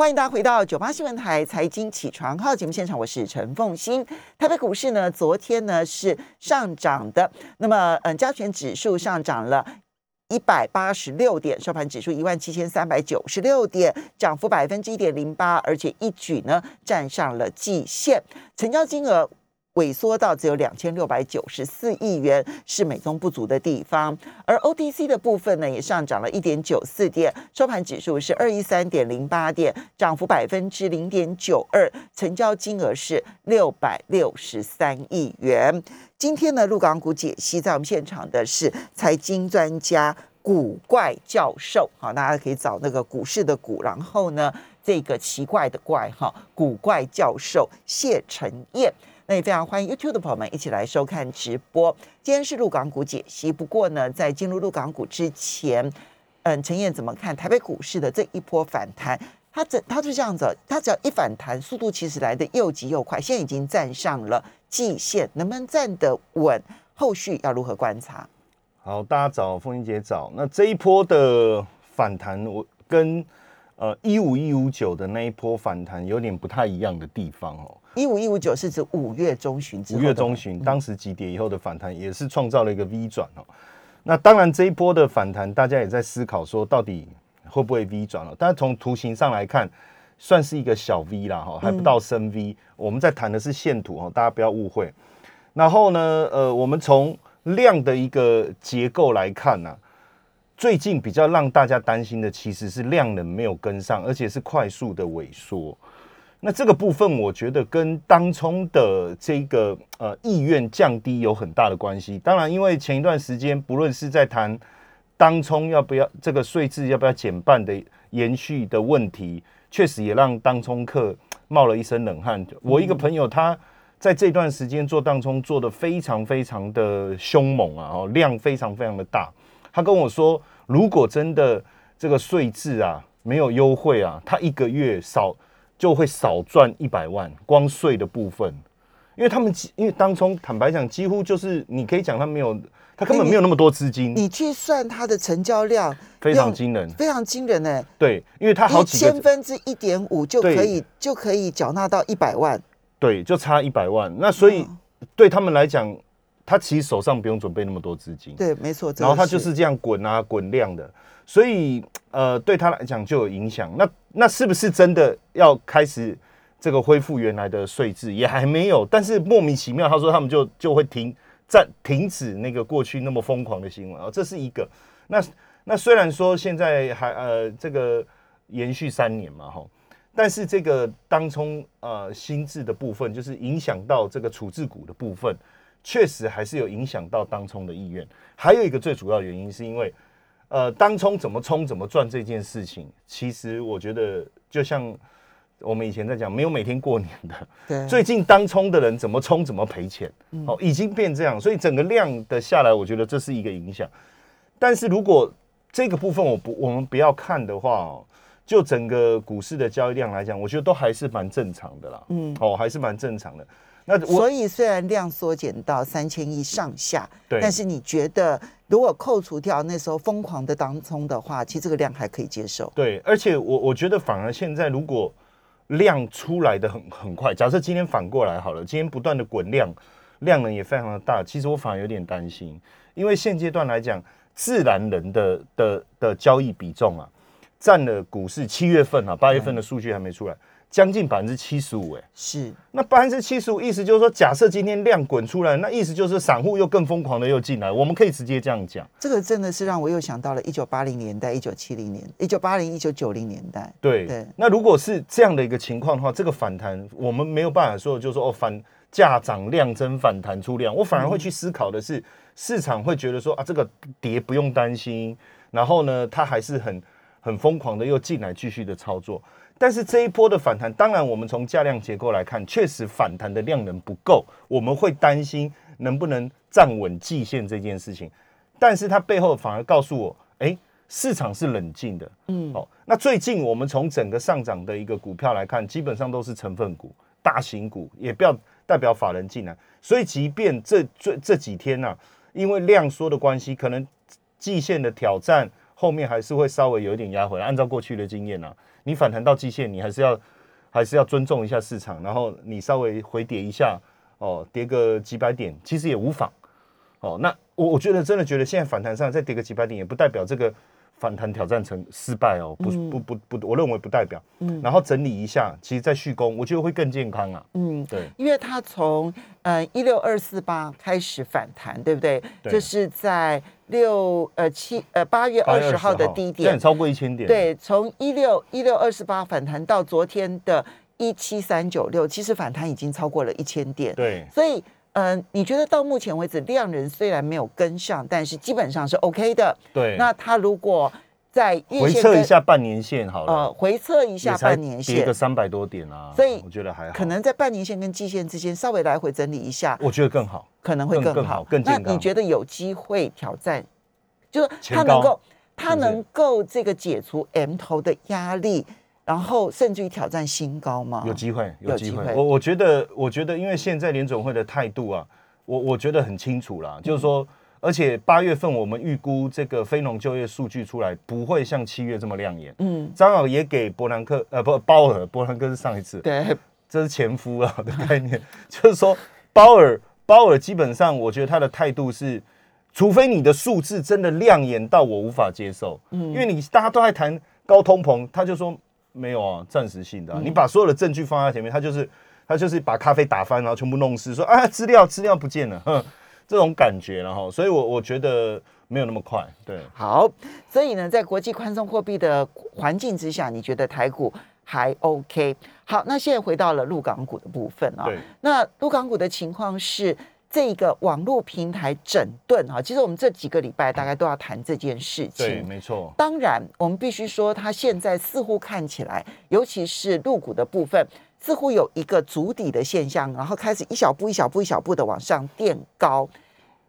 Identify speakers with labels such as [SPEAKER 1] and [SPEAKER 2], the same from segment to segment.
[SPEAKER 1] 欢迎大家回到九八新闻台财经起床号节目现场，我是陈凤欣。台北股市呢，昨天呢是上涨的，那么嗯，加权指数上涨了一百八十六点，收盘指数一万七千三百九十六点，涨幅百分之一点零八，而且一举呢站上了季线，成交金额。萎缩到只有两千六百九十四亿元，是美中不足的地方。而 OTC 的部分呢，也上涨了一点九四点，收盘指数是二一三点零八点，涨幅百分之零点九二，成交金额是六百六十三亿元。今天呢，陆港股解析在我们现场的是财经专家古怪教授，好，大家可以找那个股市的股，然后呢，这个奇怪的怪哈，古怪教授谢承彦。那也非常欢迎 YouTube 的朋友们一起来收看直播。今天是陆港股解析。不过呢，在进入陆港股之前，嗯，陈燕怎么看台北股市的这一波反弹？它这它是这样子，它只要一反弹，速度其实来的又急又快。现在已经站上了季线，能不能站得稳？后续要如何观察？
[SPEAKER 2] 好，大家早，凤英姐早。那这一波的反弹，我跟呃一五一五九的那一波反弹有点不太一样的地方哦。
[SPEAKER 1] 一五一五九是指五月中旬之
[SPEAKER 2] 五月中旬，当时急跌以后的反弹，也是创造了一个 V 转哦。那当然这一波的反弹，大家也在思考说，到底会不会 V 转了？但是从图形上来看，算是一个小 V 啦，哈，还不到深 V。我们在谈的是线图哦，大家不要误会。然后呢，呃，我们从量的一个结构来看呢，最近比较让大家担心的，其实是量能没有跟上，而且是快速的萎缩。那这个部分，我觉得跟当冲的这个呃意愿降低有很大的关系。当然，因为前一段时间，不论是在谈当冲要不要这个税制要不要减半的延续的问题，确实也让当冲客冒了一身冷汗。我一个朋友，他在这段时间做当冲做的非常非常的凶猛啊，哦，量非常非常的大。他跟我说，如果真的这个税制啊没有优惠啊，他一个月少。就会少赚一百万，光税的部分，因为他们因为当中坦白讲，几乎就是你可以讲他没有，他根本没有那么多资金。
[SPEAKER 1] 你去算他的成交量，
[SPEAKER 2] 非常惊人，
[SPEAKER 1] 非常惊人呢。
[SPEAKER 2] 对，因为他好几
[SPEAKER 1] 千分之一点五就可以就可以缴纳到一百万。
[SPEAKER 2] 对，就差一百万。那所以对他们来讲，他其实手上不用准备那么多资金。
[SPEAKER 1] 对，没错。
[SPEAKER 2] 然后他就是这样滚啊滚量的。所以，呃，对他来讲就有影响。那那是不是真的要开始这个恢复原来的税制？也还没有。但是莫名其妙，他说他们就就会停暂停止那个过去那么疯狂的新闻啊，这是一个。那那虽然说现在还呃这个延续三年嘛哈，但是这个当冲呃心智的部分，就是影响到这个处置股的部分，确实还是有影响到当冲的意愿。还有一个最主要原因是因为。呃，当冲怎么冲怎么赚这件事情，其实我觉得就像我们以前在讲，没有每天过年的。
[SPEAKER 1] 对。
[SPEAKER 2] 最近当冲的人怎么冲怎么赔钱，哦，已经变这样，所以整个量的下来，我觉得这是一个影响。但是如果这个部分我不我们不要看的话哦，就整个股市的交易量来讲，我觉得都还是蛮正常的啦。嗯。哦，还是蛮正常的。
[SPEAKER 1] 那所以虽然量缩减到三千亿上下，
[SPEAKER 2] 对，
[SPEAKER 1] 但是你觉得如果扣除掉那时候疯狂的当冲的话，其实这个量还可以接受。
[SPEAKER 2] 对，而且我我觉得反而现在如果量出来的很很快，假设今天反过来好了，今天不断的滚量，量能也非常的大，其实我反而有点担心，因为现阶段来讲，自然人的的的交易比重啊，占了股市七月份啊，八月份的数据还没出来。将近百分之七十五，哎，
[SPEAKER 1] 是
[SPEAKER 2] 那百分之七十五，意思就是说，假设今天量滚出来，那意思就是散户又更疯狂的又进来，我们可以直接这样讲。
[SPEAKER 1] 这个真的是让我又想到了一九八零年代、一九七零年、一九八零、一九九零年代。
[SPEAKER 2] 对对，那如果是这样的一个情况的话，这个反弹我们没有办法说，就是说哦，反价涨量增反弹出量，我反而会去思考的是，市场会觉得说啊，这个跌不用担心，然后呢，它还是很很疯狂的又进来继续的操作。但是这一波的反弹，当然我们从价量结构来看，确实反弹的量能不够，我们会担心能不能站稳季线这件事情。但是它背后反而告诉我，哎，市场是冷静的。嗯，好，那最近我们从整个上涨的一个股票来看，基本上都是成分股、大型股，也不要代表法人进来。所以即便这这这几天呢，因为量缩的关系，可能季线的挑战后面还是会稍微有一点压回来。按照过去的经验呢。你反弹到季线，你还是要还是要尊重一下市场，然后你稍微回跌一下，哦，跌个几百点，其实也无妨。哦，那我我觉得真的觉得现在反弹上再跌个几百点，也不代表这个。反弹挑战成失败哦，不不不不，我认为不代表。嗯，然后整理一下，其实再续攻，我觉得会更健康啊。嗯，对，
[SPEAKER 1] 因为它从呃一六二四八开始反弹，对不对？就是在六呃七呃八月二十号的低点，
[SPEAKER 2] 超过一千点。
[SPEAKER 1] 对，从一六一六二四八反弹到昨天的一七三九六，其实反弹已经超过了一千点。
[SPEAKER 2] 对，
[SPEAKER 1] 所以。嗯，你觉得到目前为止量人虽然没有跟上，但是基本上是 OK 的。
[SPEAKER 2] 对，
[SPEAKER 1] 那他如果在
[SPEAKER 2] 回测一下半年线好了，呃，
[SPEAKER 1] 回测一下半年线，
[SPEAKER 2] 跌个三百多点啊，
[SPEAKER 1] 所以
[SPEAKER 2] 我觉得还好。
[SPEAKER 1] 可能在半年线跟季线之间稍微来回整理一下，
[SPEAKER 2] 我觉得更好，
[SPEAKER 1] 可能会更好，
[SPEAKER 2] 更健
[SPEAKER 1] 康。那你觉得有机会挑战，就是他能够，他能够这个解除 M 头的压力？然后甚至于挑战新高吗？
[SPEAKER 2] 有机会，有机会。我我觉得，我觉得，因为现在联总会的态度啊，我我觉得很清楚啦，就是说，而且八月份我们预估这个非农就业数据出来不会像七月这么亮眼。嗯，张老也给伯南克呃不鲍尔，伯南克是上一次，
[SPEAKER 1] 对，
[SPEAKER 2] 这是前夫啊的概念，就是说 鲍尔鲍尔基本上我觉得他的态度是，除非你的数字真的亮眼到我无法接受，嗯，因为你大家都在谈高通膨，他就说。没有啊，暂时性的。你把所有的证据放在前面，他就是他就是把咖啡打翻，然后全部弄湿，说啊资料资料不见了，哼，这种感觉，然后，所以我我觉得没有那么快。对，
[SPEAKER 1] 好，所以呢，在国际宽松货币的环境之下，你觉得台股还 OK？好，那现在回到了陆港股的部分啊，
[SPEAKER 2] 对，
[SPEAKER 1] 那陆港股的情况是。这个网络平台整顿哈，其实我们这几个礼拜大概都要谈这件事情。
[SPEAKER 2] 对，没错。
[SPEAKER 1] 当然，我们必须说，它现在似乎看起来，尤其是入股的部分，似乎有一个足底的现象，然后开始一小步、一小步、一小步的往上垫高，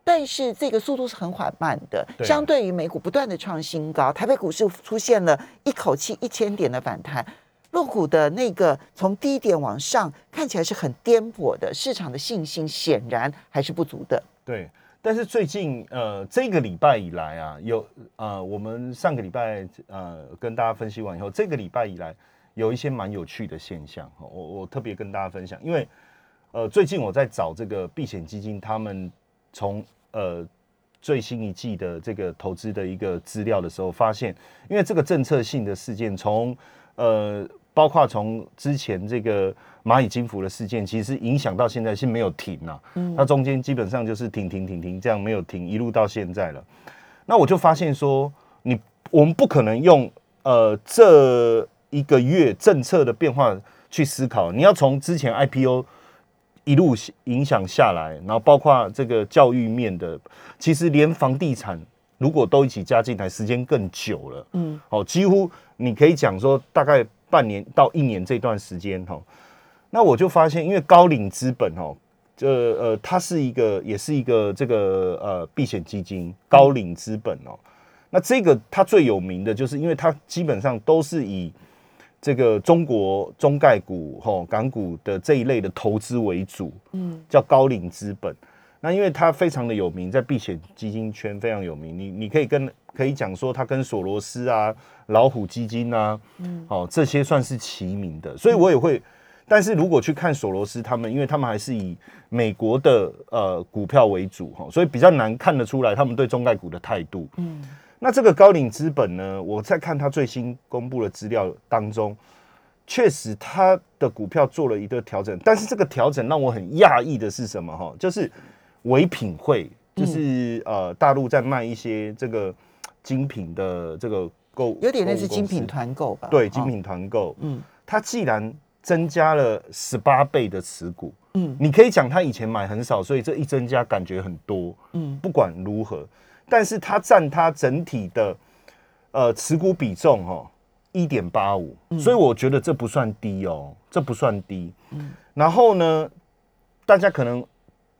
[SPEAKER 1] 但是这个速度是很缓慢的。相对于美股不断的创新高，台北股市出现了一口气一千点的反弹。落股的那个从低点往上看起来是很颠簸的，市场的信心显然还是不足的。
[SPEAKER 2] 对，但是最近呃这个礼拜以来啊，有呃我们上个礼拜呃跟大家分析完以后，这个礼拜以来有一些蛮有趣的现象，我我特别跟大家分享，因为呃最近我在找这个避险基金，他们从呃最新一季的这个投资的一个资料的时候，发现因为这个政策性的事件从呃。包括从之前这个蚂蚁金服的事件，其实影响到现在是没有停啊。嗯，它中间基本上就是停停停停这样没有停，一路到现在了。那我就发现说，你我们不可能用呃这一个月政策的变化去思考，你要从之前 IPO 一路影响下来，然后包括这个教育面的，其实连房地产如果都一起加进来，时间更久了。嗯，哦，几乎你可以讲说大概。半年到一年这段时间哈，那我就发现，因为高瓴资本哦，这呃，它是一个，也是一个这个呃避险基金，高瓴资本哦。那这个它最有名的就是，因为它基本上都是以这个中国中概股、哈港股的这一类的投资为主，嗯，叫高瓴资本。那因为它非常的有名，在避险基金圈非常有名，你你可以跟可以讲说，它跟索罗斯啊、老虎基金啊，嗯，哦这些算是齐名的，所以我也会。但是如果去看索罗斯他们，因为他们还是以美国的呃股票为主哈，所以比较难看得出来他们对中概股的态度。嗯，那这个高瓴资本呢，我在看他最新公布的资料当中，确实他的股票做了一个调整，但是这个调整让我很讶异的是什么哈？就是。唯品会就是呃，大陆在卖一些这个精品的这个购，
[SPEAKER 1] 有点类似精品团购吧？
[SPEAKER 2] 对，精品团购。嗯，它既然增加了十八倍的持股，嗯，你可以讲它以前买很少，所以这一增加感觉很多。嗯，不管如何，但是它占它整体的呃持股比重哦一点八五，所以我觉得这不算低哦，这不算低。嗯，然后呢，大家可能。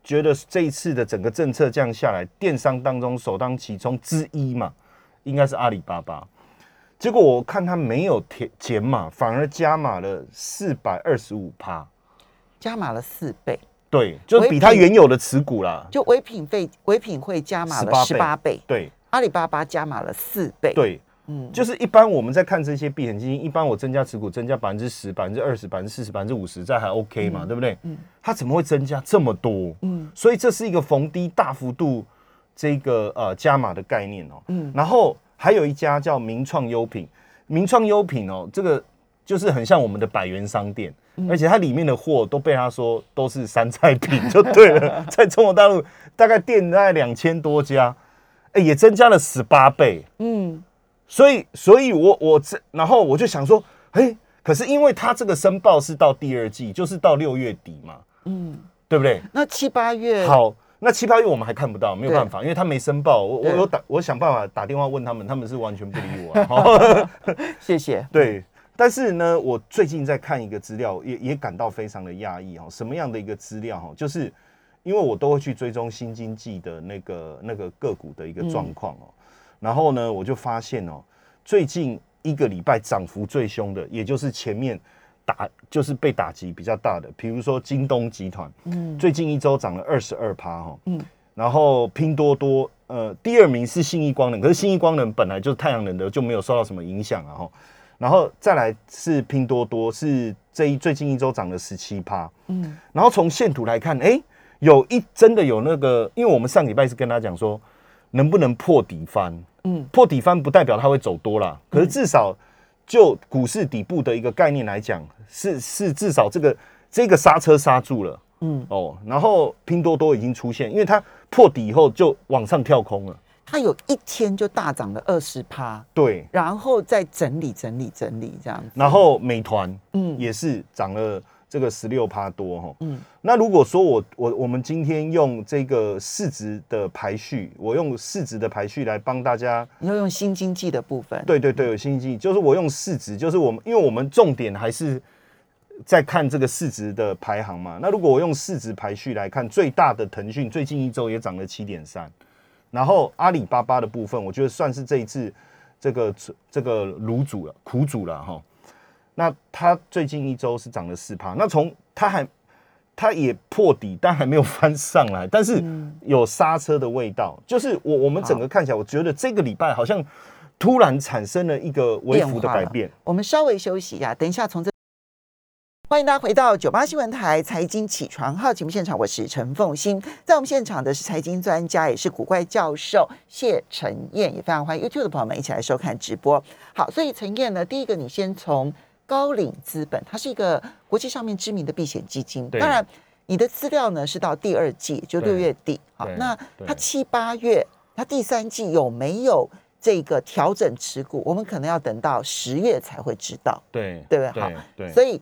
[SPEAKER 2] 觉得这一次的整个政策降下来，电商当中首当其冲之一嘛，应该是阿里巴巴。结果我看它没有减减码，反而加码了四百二十五趴，
[SPEAKER 1] 加码了四倍。
[SPEAKER 2] 对，就比它原有的持股啦。
[SPEAKER 1] 就唯品费唯品会加码了十八倍。
[SPEAKER 2] 对，
[SPEAKER 1] 阿里巴巴加码了四倍。
[SPEAKER 2] 对，嗯，就是一般我们在看这些避险基金，一般我增加持股增加百分之十、百分之二十、百分之四十、百分之五十，这还 OK 嘛，对不对？嗯，它怎么会增加这么多？嗯，所以这是一个逢低大幅度这个呃加码的概念哦。嗯，然后还有一家叫名创优品，名创优品哦，这个就是很像我们的百元商店，而且它里面的货都被他说都是山寨品，就对了，在中国大陆大概店大概两千多家，哎，也增加了十八倍。嗯。所以，所以我我这，然后我就想说，哎，可是因为他这个申报是到第二季，就是到六月底嘛，嗯，对不对？
[SPEAKER 1] 那七八月
[SPEAKER 2] 好，那七八月我们还看不到，没有办法，因为他没申报。我我有打，我想办法打电话问他们，他们是完全不理我。
[SPEAKER 1] 谢谢。
[SPEAKER 2] 对，但是呢，我最近在看一个资料，也也感到非常的压抑哦。什么样的一个资料哈？就是因为我都会去追踪新经济的那个那个个股的一个状况哦。然后呢，我就发现哦，最近一个礼拜涨幅最凶的，也就是前面打就是被打击比较大的，比如说京东集团，嗯，最近一周涨了二十二趴哈，嗯，然后拼多多，呃，第二名是信义光能，可是信义光能本来就是太阳能的，就没有受到什么影响啊哈，然后再来是拼多多，是这一最近一周涨了十七趴，嗯，然后从线图来看，哎，有一真的有那个，因为我们上礼拜是跟他讲说，能不能破底翻。嗯，破底翻不代表它会走多了，可是至少就股市底部的一个概念来讲，是是至少这个这个刹车刹住了，嗯。哦，然后拼多多已经出现，因为它破底以后就往上跳空了，
[SPEAKER 1] 它有一天就大涨了二十趴，
[SPEAKER 2] 对，
[SPEAKER 1] 然后再整理整理整理这样子，
[SPEAKER 2] 然后美团嗯。也是涨了。这个十六趴多哈，嗯，那如果说我我我们今天用这个市值的排序，我用市值的排序来帮大家，
[SPEAKER 1] 你要用新经济的部分，
[SPEAKER 2] 对对对，有新经济，就是我用市值，就是我们因为我们重点还是在看这个市值的排行嘛。那如果我用市值排序来看，最大的腾讯最近一周也涨了七点三，然后阿里巴巴的部分，我觉得算是这一次这个这个卤煮了苦煮了哈。那它最近一周是涨了四趴，那从它还它也破底，但还没有翻上来，但是有刹车的味道。就是我我们整个看起来，我觉得这个礼拜好像突然产生了一个微幅的改变。
[SPEAKER 1] 我们稍微休息一下，等一下从这欢迎大家回到九八新闻台财经起床号节目现场，我是陈凤欣，在我们现场的是财经专家，也是古怪教授谢陈燕，也非常欢迎 YouTube 的朋友们一起来收看直播。好，所以陈燕呢，第一个你先从。高瓴资本，它是一个国际上面知名的避险基金。当然，你的资料呢是到第二季，就六月底。好，那它七八月，它第三季有没有这个调整持股？我们可能要等到十月才会知道。
[SPEAKER 2] 对，
[SPEAKER 1] 对不对？好，对。所以，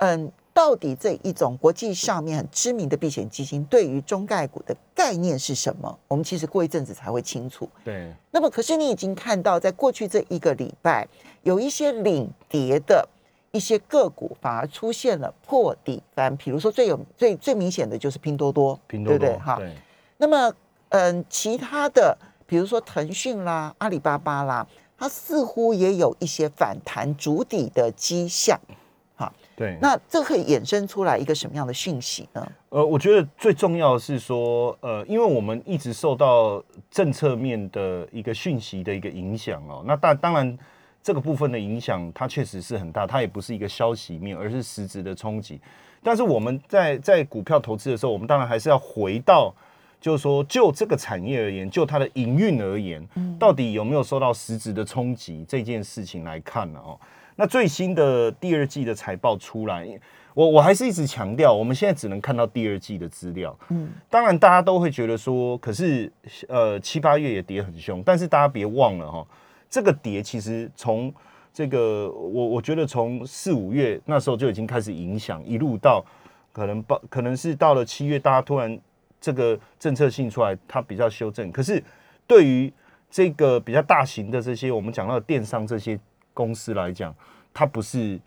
[SPEAKER 1] 嗯，到底这一种国际上面很知名的避险基金，对于中概股的概念是什么？我们其实过一阵子才会清楚。
[SPEAKER 2] 对。
[SPEAKER 1] 那么，可是你已经看到，在过去这一个礼拜，有一些领跌的。一些个股反而出现了破底翻，比如说最有最最明显的就是拼多多，
[SPEAKER 2] 拼多多对
[SPEAKER 1] 哈。那么，嗯，其他的比如说腾讯啦、阿里巴巴啦，它似乎也有一些反弹主底的迹象。好，
[SPEAKER 2] 对。
[SPEAKER 1] 那这可以衍生出来一个什么样的讯息呢？
[SPEAKER 2] 呃，我觉得最重要的是说，呃，因为我们一直受到政策面的一个讯息的一个影响哦。那当当然。这个部分的影响，它确实是很大，它也不是一个消息面，而是实质的冲击。但是我们在在股票投资的时候，我们当然还是要回到，就是说，就这个产业而言，就它的营运而言，到底有没有受到实质的冲击这件事情来看呢？哦，那最新的第二季的财报出来，我我还是一直强调，我们现在只能看到第二季的资料。嗯，当然大家都会觉得说，可是呃七八月也跌很凶，但是大家别忘了哈。这个跌其实从这个我我觉得从四五月那时候就已经开始影响，一路到可能报可能是到了七月，大家突然这个政策性出来，它比较修正。可是对于这个比较大型的这些我们讲到的电商这些公司来讲，它不是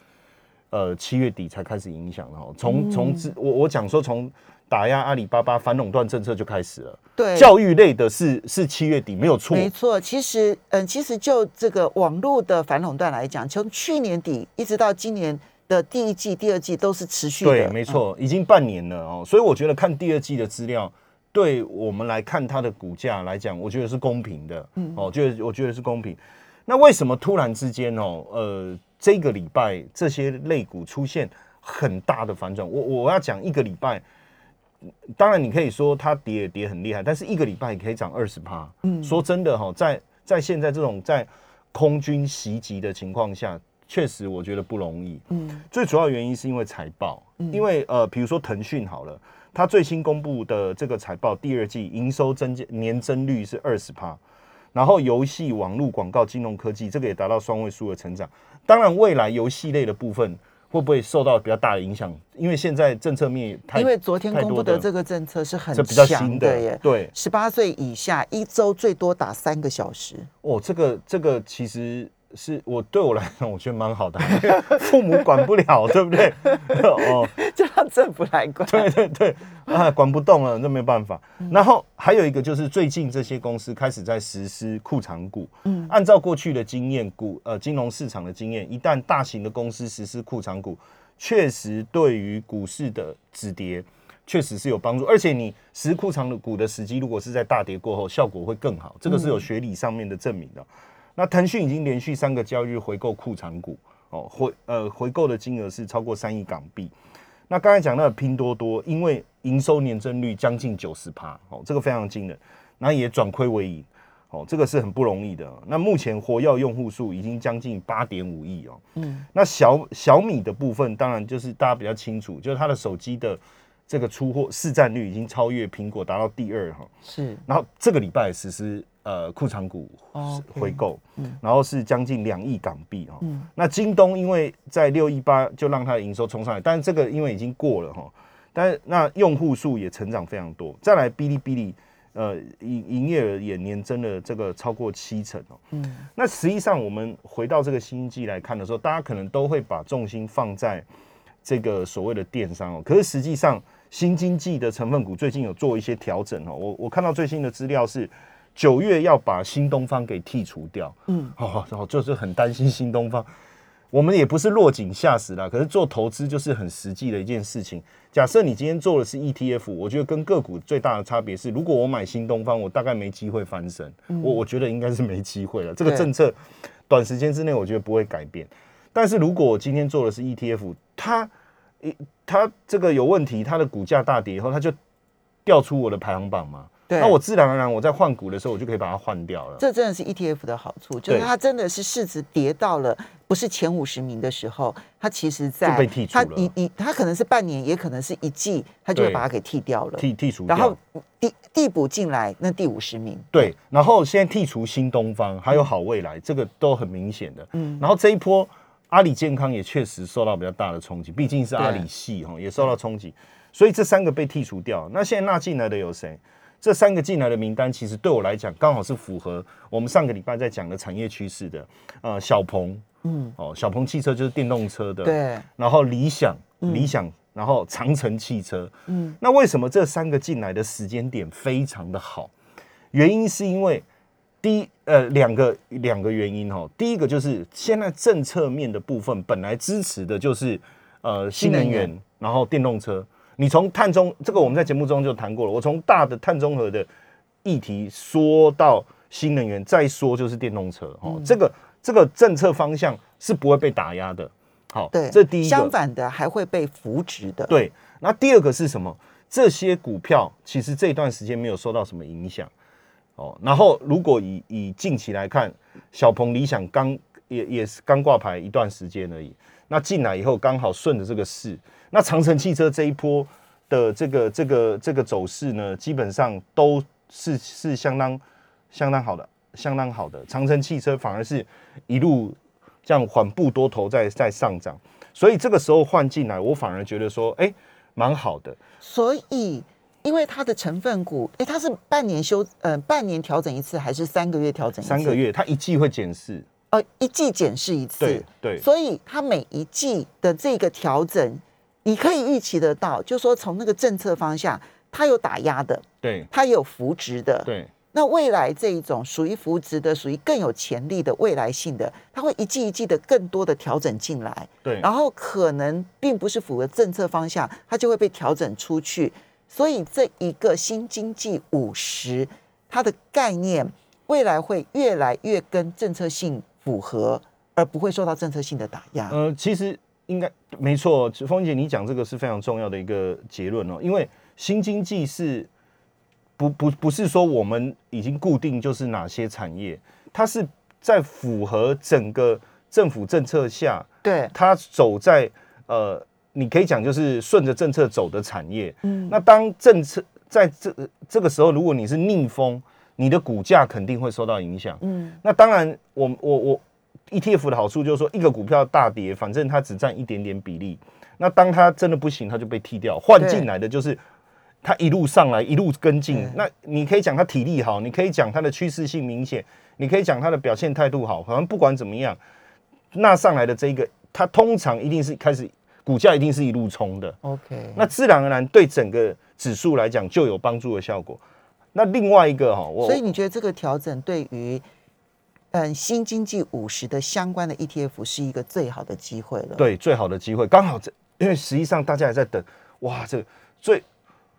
[SPEAKER 2] 呃七月底才开始影响的哦。从从我我讲说从。打压阿里巴巴反垄断政策就开始了。
[SPEAKER 1] 对，
[SPEAKER 2] 教育类的是是七月底没有错。
[SPEAKER 1] 没错，其实嗯，其实就这个网络的反垄断来讲，从去年底一直到今年的第一季、第二季都是持续的。
[SPEAKER 2] 对，没错，已经半年了哦。所以我觉得看第二季的资料，对我们来看它的股价来讲，我觉得是公平的。嗯，哦，觉得我觉得是公平。那为什么突然之间哦，呃，这个礼拜这些类股出现很大的反转？我我要讲一个礼拜，当然你可以说它跌也跌很厉害，但是一个礼拜也可以涨二十趴。嗯，说真的哈，在在现在这种在空军袭击的情况下，确实我觉得不容易。嗯，最主要原因是因为财报，因为呃，比如说腾讯好了，它最新公布的这个财报，第二季营收增加年增率是二十趴，然后游戏、网络、广告、金融科技这个也达到双位数的成长。当然，未来游戏类的部分。会不会受到比较大的影响？因为现在政策面太
[SPEAKER 1] 因为昨天公布的这个政策是很
[SPEAKER 2] 比较新的
[SPEAKER 1] 耶，
[SPEAKER 2] 对，
[SPEAKER 1] 十八岁以下一周最多打三个小时。
[SPEAKER 2] 哦，这个这个其实。是我对我来讲，我觉得蛮好的，父母管不了，对不对？
[SPEAKER 1] 哦，就让政府来管。
[SPEAKER 2] 对对对，啊，管不动了，那没办法。然后还有一个就是最近这些公司开始在实施库藏股。嗯，按照过去的经验，股呃金融市场的经验，一旦大型的公司实施库藏股，确实对于股市的止跌确实是有帮助。而且你实库藏的股的时机，如果是在大跌过后，效果会更好。这个是有学理上面的证明的。那腾讯已经连续三个交易日回购库藏股哦，回呃回购的金额是超过三亿港币。那刚才讲到拼多多，因为营收年增率将近九十趴哦，这个非常惊人，那也转亏为盈哦，这个是很不容易的。那目前活跃用户数已经将近八点五亿哦，嗯，那小小米的部分，当然就是大家比较清楚，就是它的手机的这个出货市占率已经超越苹果，达到第二哈，
[SPEAKER 1] 是。
[SPEAKER 2] 然后这个礼拜实施。呃，库藏股回购，然后是将近两亿港币哈。嗯那京东因为在六一八就让它的营收冲上来，但是这个因为已经过了哈，但是那用户数也成长非常多。再来，哔哩哔哩呃营营业额也年增了这个超过七成哦。嗯，那实际上我们回到这个新季来看的时候，大家可能都会把重心放在这个所谓的电商哦。可是实际上新经济的成分股最近有做一些调整哦。我我看到最新的资料是。九月要把新东方给剔除掉，嗯，哦，然后就是很担心新东方。我们也不是落井下石啦，可是做投资就是很实际的一件事情。假设你今天做的是 ETF，我觉得跟个股最大的差别是，如果我买新东方，我大概没机会翻身。我我觉得应该是没机会了。这个政策短时间之内我觉得不会改变。但是如果我今天做的是 ETF，它一它这个有问题，它的股价大跌以后，它就调出我的排行榜嘛。那我自然而然，我在换股的时候，我就可以把它换掉了。
[SPEAKER 1] 这真的是 ETF 的好处，就是它真的是市值跌到了不是前五十名的时候，它其实在
[SPEAKER 2] 被剔除了。
[SPEAKER 1] 你你它可能是半年，也可能是一季，它就会把它给剔掉了，
[SPEAKER 2] 剔剔除。
[SPEAKER 1] 然后递递补进来那第五十名，
[SPEAKER 2] 对。然后现在剔除新东方，还有好未来，这个都很明显的。嗯。然后这一波阿里健康也确实受到比较大的冲击，毕竟是阿里系哈，也受到冲击。所以这三个被剔除掉，那现在纳进来的有谁？这三个进来的名单，其实对我来讲，刚好是符合我们上个礼拜在讲的产业趋势的。呃，小鹏，嗯，哦，小鹏汽车就是电动车的，
[SPEAKER 1] 对。
[SPEAKER 2] 然后理想，理想，然后长城汽车，嗯。那为什么这三个进来的时间点非常的好？原因是因为第一，呃，两个两个原因哦。第一个就是现在政策面的部分，本来支持的就是呃新能源，然后电动车。你从碳中这个我们在节目中就谈过了。我从大的碳中和的议题说到新能源，再说就是电动车哦。这个这个政策方向是不会被打压的。好，
[SPEAKER 1] 对，
[SPEAKER 2] 这第一。
[SPEAKER 1] 相反的还会被扶植的。
[SPEAKER 2] 对，那第二个是什么？这些股票其实这段时间没有受到什么影响哦。然后如果以以近期来看，小鹏理想刚也也是刚挂牌一段时间而已。那进来以后刚好顺着这个势。那长城汽车这一波的这个这个这个走势呢，基本上都是是相当相当好的，相当好的。长城汽车反而是一路这样缓步多头在在上涨，所以这个时候换进来，我反而觉得说，哎，蛮好的。
[SPEAKER 1] 所以，因为它的成分股，哎，它是半年修呃半年调整一次，还是三个月调整一次？
[SPEAKER 2] 三个月，它一季会检视，
[SPEAKER 1] 呃，一季检视一次。
[SPEAKER 2] 对对。
[SPEAKER 1] 所以它每一季的这个调整。你可以预期得到，就说从那个政策方向，它有打压的，
[SPEAKER 2] 对，
[SPEAKER 1] 它有扶植的，
[SPEAKER 2] 对。
[SPEAKER 1] 那未来这一种属于扶植的，属于更有潜力的未来性的，它会一季一季的更多的调整进来，
[SPEAKER 2] 对。
[SPEAKER 1] 然后可能并不是符合政策方向，它就会被调整出去。所以这一个新经济五十，它的概念未来会越来越跟政策性。符合，而不会受到政策性的打压。
[SPEAKER 2] 呃，其实应该没错，凤姐你讲这个是非常重要的一个结论哦，因为新经济是不不不是说我们已经固定就是哪些产业，它是在符合整个政府政策下，
[SPEAKER 1] 对，
[SPEAKER 2] 它走在呃，你可以讲就是顺着政策走的产业。嗯，那当政策在这这个时候，如果你是逆风，你的股价肯定会受到影响。嗯，那当然，我我我 ETF 的好处就是说，一个股票大跌，反正它只占一点点比例。那当它真的不行，它就被踢掉，换进来的就是它一路上来，一路跟进。那你可以讲它体力好，你可以讲它的趋势性明显，你可以讲它的表现态度好。反正不管怎么样，那上来的这一个，它通常一定是开始股价一定是一路冲的。
[SPEAKER 1] OK，
[SPEAKER 2] 那自然而然对整个指数来讲就有帮助的效果。那另外一个哈，我
[SPEAKER 1] 所以你觉得这个调整对于嗯新经济五十的相关的 ETF 是一个最好的机会了？，
[SPEAKER 2] 对最好的机会，刚好这，因为实际上大家也在等，哇，这个最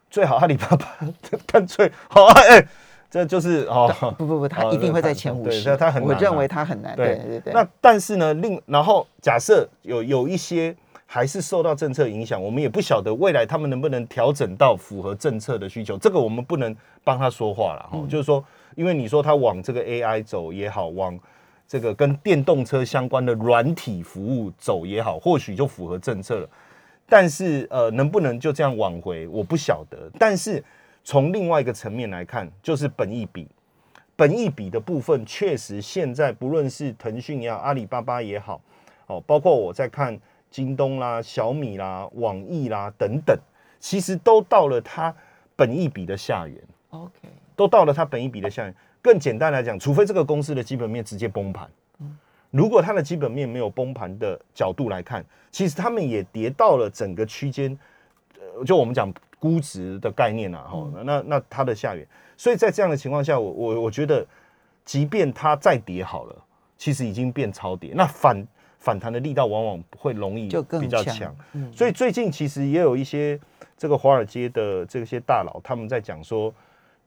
[SPEAKER 2] 最好阿里巴巴 干脆好哎、这就是哦，
[SPEAKER 1] 不不不，它一定会在前五十，
[SPEAKER 2] 对它它很
[SPEAKER 1] 我认为它很难。对对对，
[SPEAKER 2] 那但是呢，另然后假设有有一些还是受到政策影响，我们也不晓得未来他们能不能调整到符合政策的需求，这个我们不能帮他说话了哈。
[SPEAKER 1] 嗯
[SPEAKER 2] 就是说，因为你说他往这个 AI 走也好，往这个跟电动车相关的软体服务走也好，或许就符合政策了。但是呃，能不能就这样挽回，我不晓得。但是从另外一个层面来看，就是本益比，本益比的部分，确实现在不论是腾讯也好、阿里巴巴也好，哦，包括我在看京东啦、小米啦、网易啦等等，其实都到了它本益比的下缘
[SPEAKER 1] ，OK，
[SPEAKER 2] 都到了它本益比的下缘。更简单来讲，除非这个公司的基本面直接崩盘，如果它的基本面没有崩盘的角度来看，其实他们也跌到了整个区间，呃，就我们讲估值的概念啊，哈、那那它的下缘。所以在这样的情况下，我我我觉得，即便它再跌好了，其实已经变超跌，那反反弹的力道往往会容易比较
[SPEAKER 1] 强。
[SPEAKER 2] 所以最近其实也有一些这个华尔街的这些大佬，他们在讲说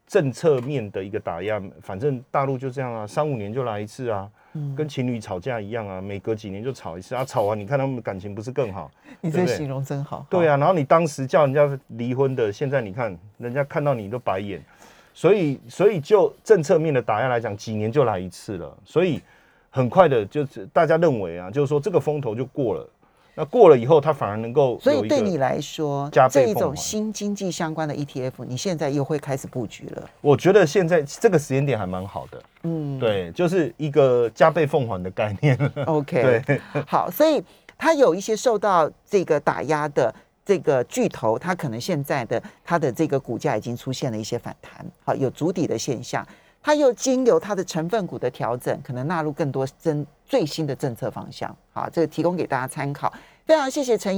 [SPEAKER 2] 政策面的一个打压，反正大陆就这样啊，三五年就来一次啊，
[SPEAKER 1] 嗯。
[SPEAKER 2] 跟情侣吵架一样啊，每隔几年就吵一次啊，吵完你看他们感情不是更好？
[SPEAKER 1] 你这形容真好。
[SPEAKER 2] 对啊，然后你当时叫人家离婚的，现在你看人家看到你都白眼，所以所以就政策面的打压来讲，几年就来一次了，所以很快的就是大家认为啊，就是说这个风头就过了，那过了以后，它反而能够
[SPEAKER 1] 所以对你来说，
[SPEAKER 2] 加
[SPEAKER 1] 这一种新经济相关的 ETF，你现在又会开始布局了。
[SPEAKER 2] 我觉得现在这个时间点还蛮好的，
[SPEAKER 1] 嗯，
[SPEAKER 2] 对，就是一个加倍奉还的概念。
[SPEAKER 1] ，OK，
[SPEAKER 2] 对，
[SPEAKER 1] 好，所以它有一些受到这个打压的这个巨头，它可能现在的它的这个股价已经出现了一些反弹，好，有足底的现象。它又经由它的成分股的调整，可能纳入更多真最新的政策方向。好，这个提供给大家参考。非常谢谢陈毅